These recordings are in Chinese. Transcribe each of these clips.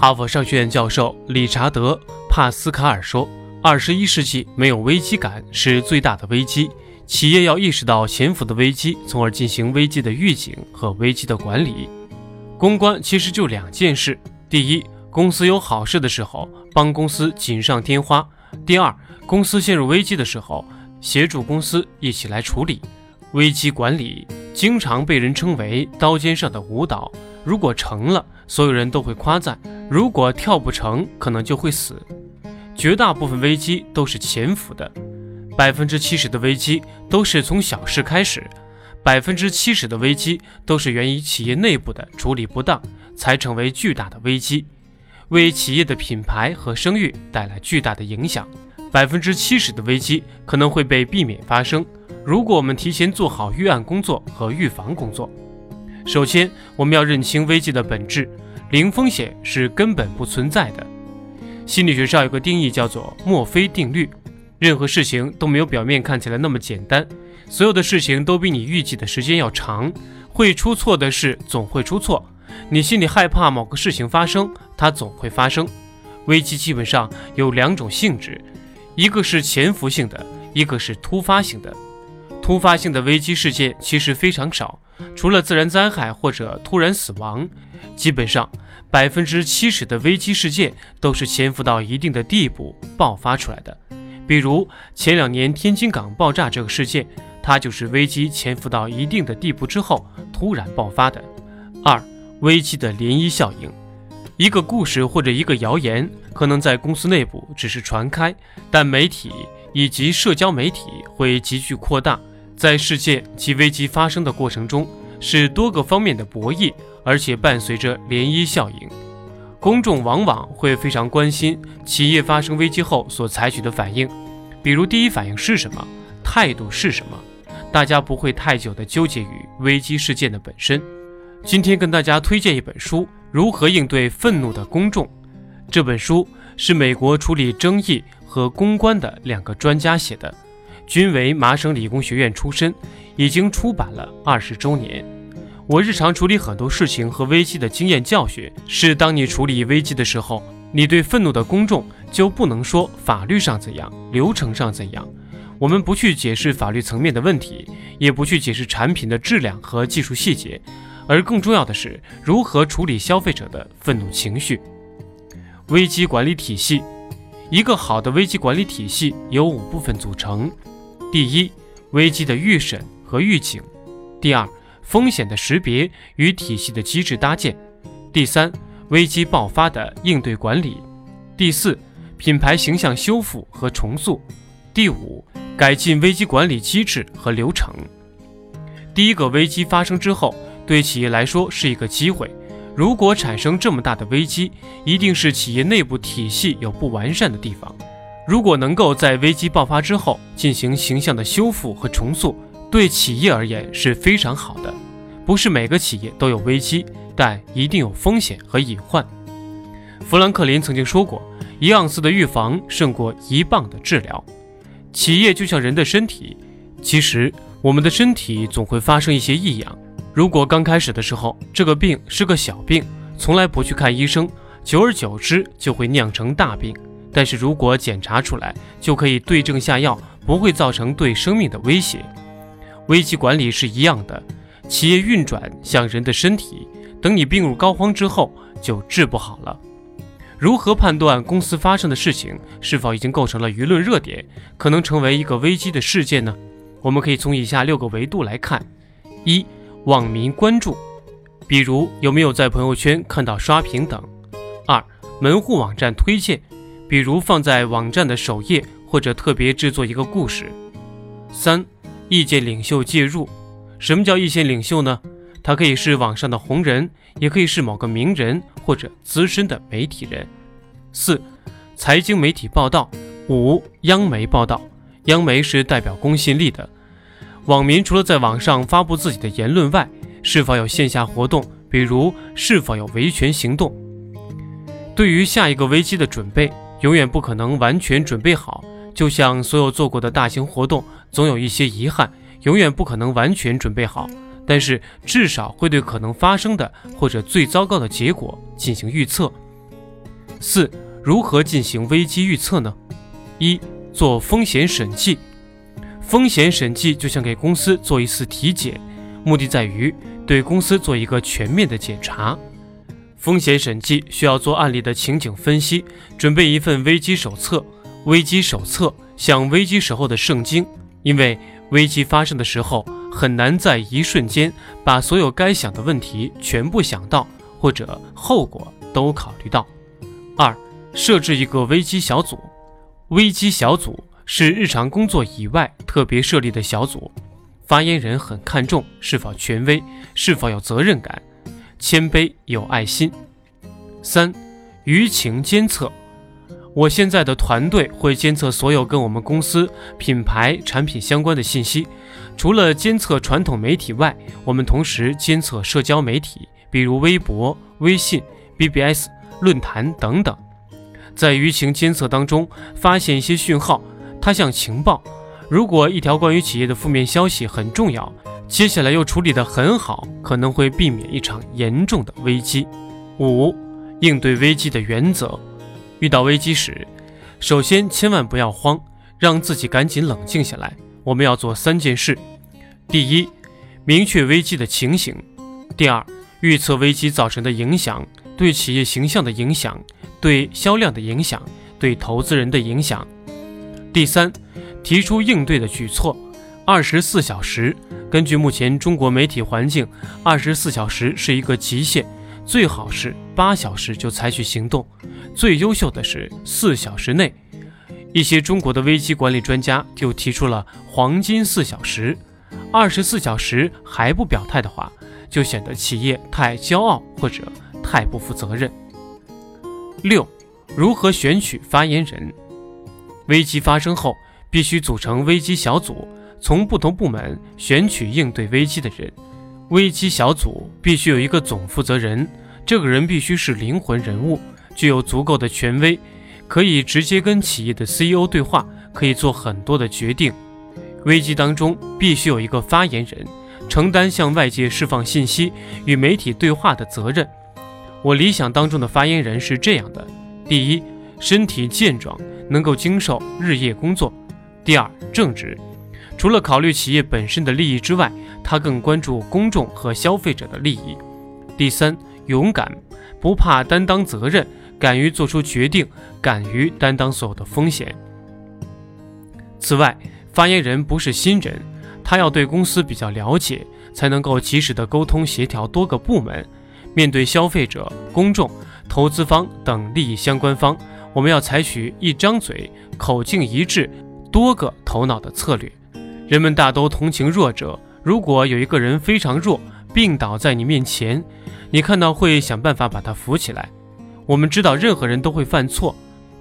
哈佛商学院教授理查德·帕斯卡尔说：“二十一世纪没有危机感是最大的危机。企业要意识到潜伏的危机，从而进行危机的预警和危机的管理。公关其实就两件事：第一，公司有好事的时候，帮公司锦上添花；第二，公司陷入危机的时候，协助公司一起来处理。危机管理经常被人称为刀尖上的舞蹈。如果成了，所有人都会夸赞。”如果跳不成，可能就会死。绝大部分危机都是潜伏的，百分之七十的危机都是从小事开始，百分之七十的危机都是源于企业内部的处理不当，才成为巨大的危机，为企业的品牌和声誉带来巨大的影响。百分之七十的危机可能会被避免发生，如果我们提前做好预案工作和预防工作。首先，我们要认清危机的本质。零风险是根本不存在的。心理学上有个定义叫做墨菲定律：任何事情都没有表面看起来那么简单，所有的事情都比你预计的时间要长，会出错的事总会出错。你心里害怕某个事情发生，它总会发生。危机基本上有两种性质，一个是潜伏性的，一个是突发性的。突发性的危机事件其实非常少，除了自然灾害或者突然死亡。基本上，百分之七十的危机事件都是潜伏到一定的地步爆发出来的。比如前两年天津港爆炸这个事件，它就是危机潜伏到一定的地步之后突然爆发的。二、危机的涟漪效应，一个故事或者一个谣言，可能在公司内部只是传开，但媒体以及社交媒体会急剧扩大，在事件及危机发生的过程中，是多个方面的博弈。而且伴随着涟漪效应，公众往往会非常关心企业发生危机后所采取的反应，比如第一反应是什么，态度是什么。大家不会太久的纠结于危机事件的本身。今天跟大家推荐一本书《如何应对愤怒的公众》。这本书是美国处理争议和公关的两个专家写的，均为麻省理工学院出身，已经出版了二十周年。我日常处理很多事情和危机的经验教训是：当你处理危机的时候，你对愤怒的公众就不能说法律上怎样，流程上怎样。我们不去解释法律层面的问题，也不去解释产品的质量和技术细节，而更重要的是如何处理消费者的愤怒情绪。危机管理体系，一个好的危机管理体系由五部分组成：第一，危机的预审和预警；第二，风险的识别与体系的机制搭建，第三，危机爆发的应对管理，第四，品牌形象修复和重塑，第五，改进危机管理机制和流程。第一个危机发生之后，对企业来说是一个机会。如果产生这么大的危机，一定是企业内部体系有不完善的地方。如果能够在危机爆发之后进行形象的修复和重塑，对企业而言是非常好的。不是每个企业都有危机，但一定有风险和隐患。富兰克林曾经说过：“一盎司的预防胜过一磅的治疗。”企业就像人的身体，其实我们的身体总会发生一些异样。如果刚开始的时候这个病是个小病，从来不去看医生，久而久之就会酿成大病。但是如果检查出来，就可以对症下药，不会造成对生命的威胁。危机管理是一样的，企业运转像人的身体，等你病入膏肓之后就治不好了。如何判断公司发生的事情是否已经构成了舆论热点，可能成为一个危机的事件呢？我们可以从以下六个维度来看：一、网民关注，比如有没有在朋友圈看到刷屏等；二、门户网站推荐，比如放在网站的首页或者特别制作一个故事；三。意见领袖介入，什么叫意见领袖呢？他可以是网上的红人，也可以是某个名人或者资深的媒体人。四、财经媒体报道。五、央媒报道。央媒是代表公信力的。网民除了在网上发布自己的言论外，是否有线下活动，比如是否有维权行动？对于下一个危机的准备，永远不可能完全准备好。就像所有做过的大型活动，总有一些遗憾，永远不可能完全准备好，但是至少会对可能发生的或者最糟糕的结果进行预测。四、如何进行危机预测呢？一、做风险审计。风险审计就像给公司做一次体检，目的在于对公司做一个全面的检查。风险审计需要做案例的情景分析，准备一份危机手册。危机手册像危机时候的圣经，因为危机发生的时候很难在一瞬间把所有该想的问题全部想到，或者后果都考虑到。二、设置一个危机小组。危机小组是日常工作以外特别设立的小组，发言人很看重是否权威，是否有责任感。谦卑有爱心。三，舆情监测。我现在的团队会监测所有跟我们公司品牌产品相关的信息。除了监测传统媒体外，我们同时监测社交媒体，比如微博、微信、BBS、论坛等等。在舆情监测当中，发现一些讯号，它像情报。如果一条关于企业的负面消息很重要。接下来又处理得很好，可能会避免一场严重的危机。五、应对危机的原则：遇到危机时，首先千万不要慌，让自己赶紧冷静下来。我们要做三件事：第一，明确危机的情形；第二，预测危机造成的影响，对企业形象的影响，对销量的影响，对投资人的影响；第三，提出应对的举措。二十四小时，根据目前中国媒体环境，二十四小时是一个极限，最好是八小时就采取行动，最优秀的是四小时内。一些中国的危机管理专家就提出了黄金四小时，二十四小时还不表态的话，就显得企业太骄傲或者太不负责任。六，如何选取发言人？危机发生后，必须组成危机小组。从不同部门选取应对危机的人，危机小组必须有一个总负责人，这个人必须是灵魂人物，具有足够的权威，可以直接跟企业的 CEO 对话，可以做很多的决定。危机当中必须有一个发言人，承担向外界释放信息与媒体对话的责任。我理想当中的发言人是这样的：第一，身体健壮，能够经受日夜工作；第二，正直。除了考虑企业本身的利益之外，他更关注公众和消费者的利益。第三，勇敢，不怕担当责任，敢于做出决定，敢于担当所有的风险。此外，发言人不是新人，他要对公司比较了解，才能够及时的沟通协调多个部门。面对消费者、公众、投资方等利益相关方，我们要采取一张嘴、口径一致、多个头脑的策略。人们大都同情弱者。如果有一个人非常弱，病倒在你面前，你看到会想办法把他扶起来。我们知道任何人都会犯错，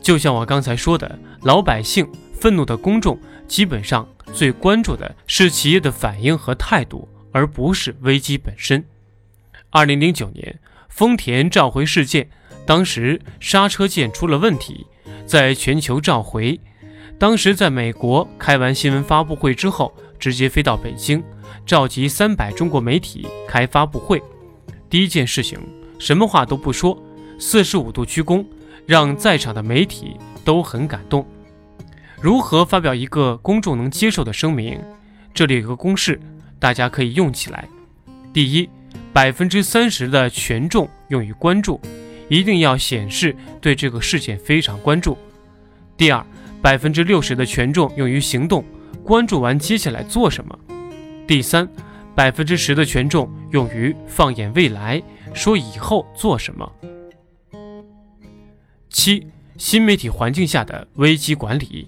就像我刚才说的，老百姓、愤怒的公众，基本上最关注的是企业的反应和态度，而不是危机本身。二零零九年丰田召回事件，当时刹车键出了问题，在全球召回。当时在美国开完新闻发布会之后，直接飞到北京，召集三百中国媒体开发布会。第一件事情，什么话都不说，四十五度鞠躬，让在场的媒体都很感动。如何发表一个公众能接受的声明？这里有个公式，大家可以用起来。第一，百分之三十的权重用于关注，一定要显示对这个事件非常关注。第二。百分之六十的权重用于行动，关注完接下来做什么。第三，百分之十的权重用于放眼未来，说以后做什么。七，新媒体环境下的危机管理。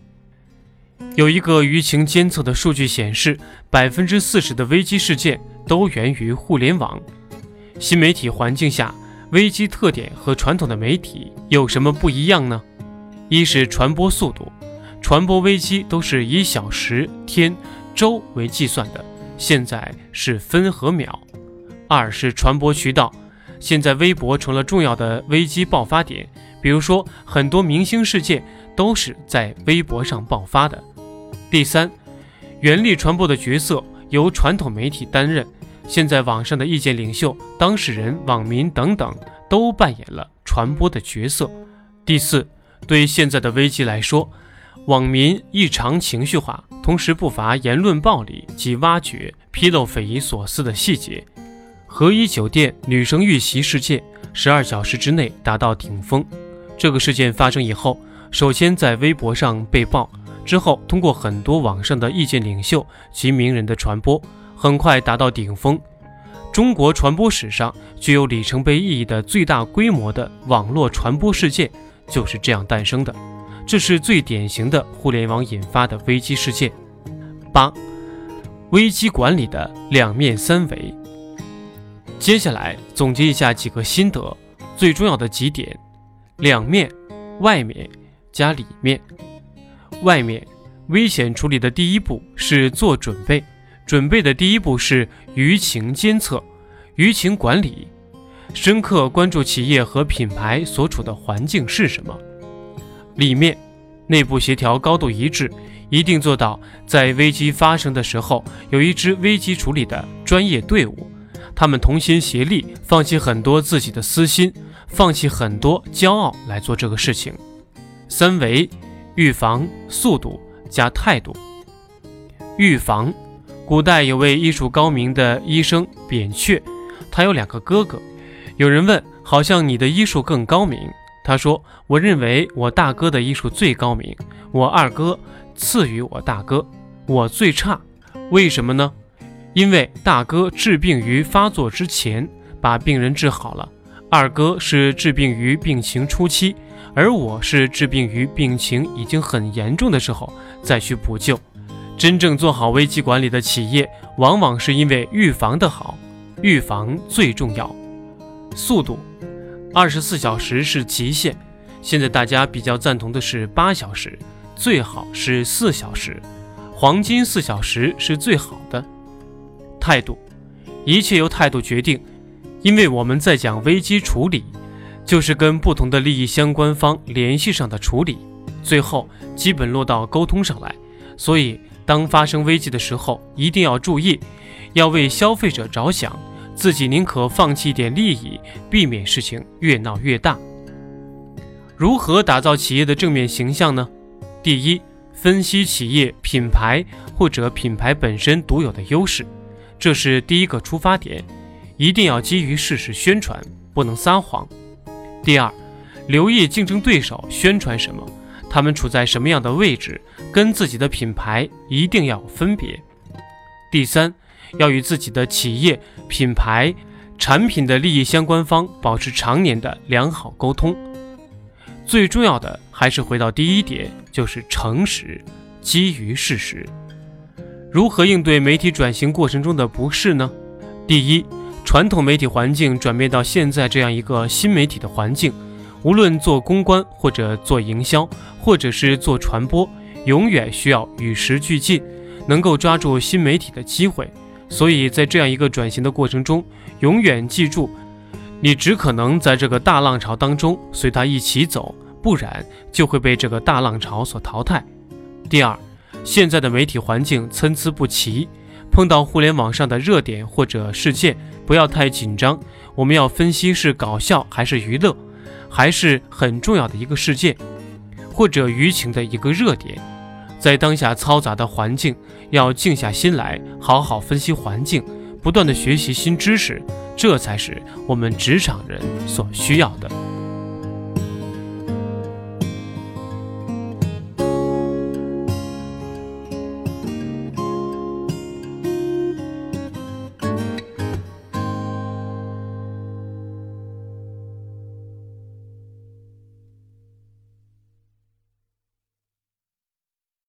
有一个舆情监测的数据显示，百分之四十的危机事件都源于互联网。新媒体环境下，危机特点和传统的媒体有什么不一样呢？一是传播速度。传播危机都是以小时、天、周为计算的，现在是分和秒。二是传播渠道，现在微博成了重要的危机爆发点，比如说很多明星事件都是在微博上爆发的。第三，原力传播的角色由传统媒体担任，现在网上的意见领袖、当事人、网民等等都扮演了传播的角色。第四，对现在的危机来说，网民异常情绪化，同时不乏言论暴力及挖掘、披露匪夷所思的细节。和一酒店女生遇袭事件，十二小时之内达到顶峰。这个事件发生以后，首先在微博上被爆，之后通过很多网上的意见领袖及名人的传播，很快达到顶峰。中国传播史上具有里程碑意义的最大规模的网络传播事件，就是这样诞生的。这是最典型的互联网引发的危机事件。八、危机管理的两面三维。接下来总结一下几个心得，最重要的几点：两面，外面加里面。外面，危险处理的第一步是做准备，准备的第一步是舆情监测、舆情管理，深刻关注企业和品牌所处的环境是什么。里面，内部协调高度一致，一定做到在危机发生的时候有一支危机处理的专业队伍，他们同心协力，放弃很多自己的私心，放弃很多骄傲来做这个事情。三维，预防、速度加态度。预防，古代有位医术高明的医生扁鹊，他有两个哥哥。有人问，好像你的医术更高明。他说：“我认为我大哥的医术最高明，我二哥次于我大哥，我最差。为什么呢？因为大哥治病于发作之前把病人治好了，二哥是治病于病情初期，而我是治病于病情已经很严重的时候再去补救。真正做好危机管理的企业，往往是因为预防的好，预防最重要。速度。”二十四小时是极限，现在大家比较赞同的是八小时，最好是四小时，黄金四小时是最好的。态度，一切由态度决定，因为我们在讲危机处理，就是跟不同的利益相关方联系上的处理，最后基本落到沟通上来。所以，当发生危机的时候，一定要注意，要为消费者着想。自己宁可放弃一点利益，避免事情越闹越大。如何打造企业的正面形象呢？第一，分析企业品牌或者品牌本身独有的优势，这是第一个出发点，一定要基于事实宣传，不能撒谎。第二，留意竞争对手宣传什么，他们处在什么样的位置，跟自己的品牌一定要分别。第三。要与自己的企业、品牌、产品的利益相关方保持常年的良好沟通。最重要的还是回到第一点，就是诚实，基于事实。如何应对媒体转型过程中的不适呢？第一，传统媒体环境转变到现在这样一个新媒体的环境，无论做公关或者做营销，或者是做传播，永远需要与时俱进，能够抓住新媒体的机会。所以在这样一个转型的过程中，永远记住，你只可能在这个大浪潮当中随它一起走，不然就会被这个大浪潮所淘汰。第二，现在的媒体环境参差不齐，碰到互联网上的热点或者事件，不要太紧张，我们要分析是搞笑还是娱乐，还是很重要的一个事件，或者舆情的一个热点。在当下嘈杂的环境，要静下心来，好好分析环境，不断的学习新知识，这才是我们职场人所需要的。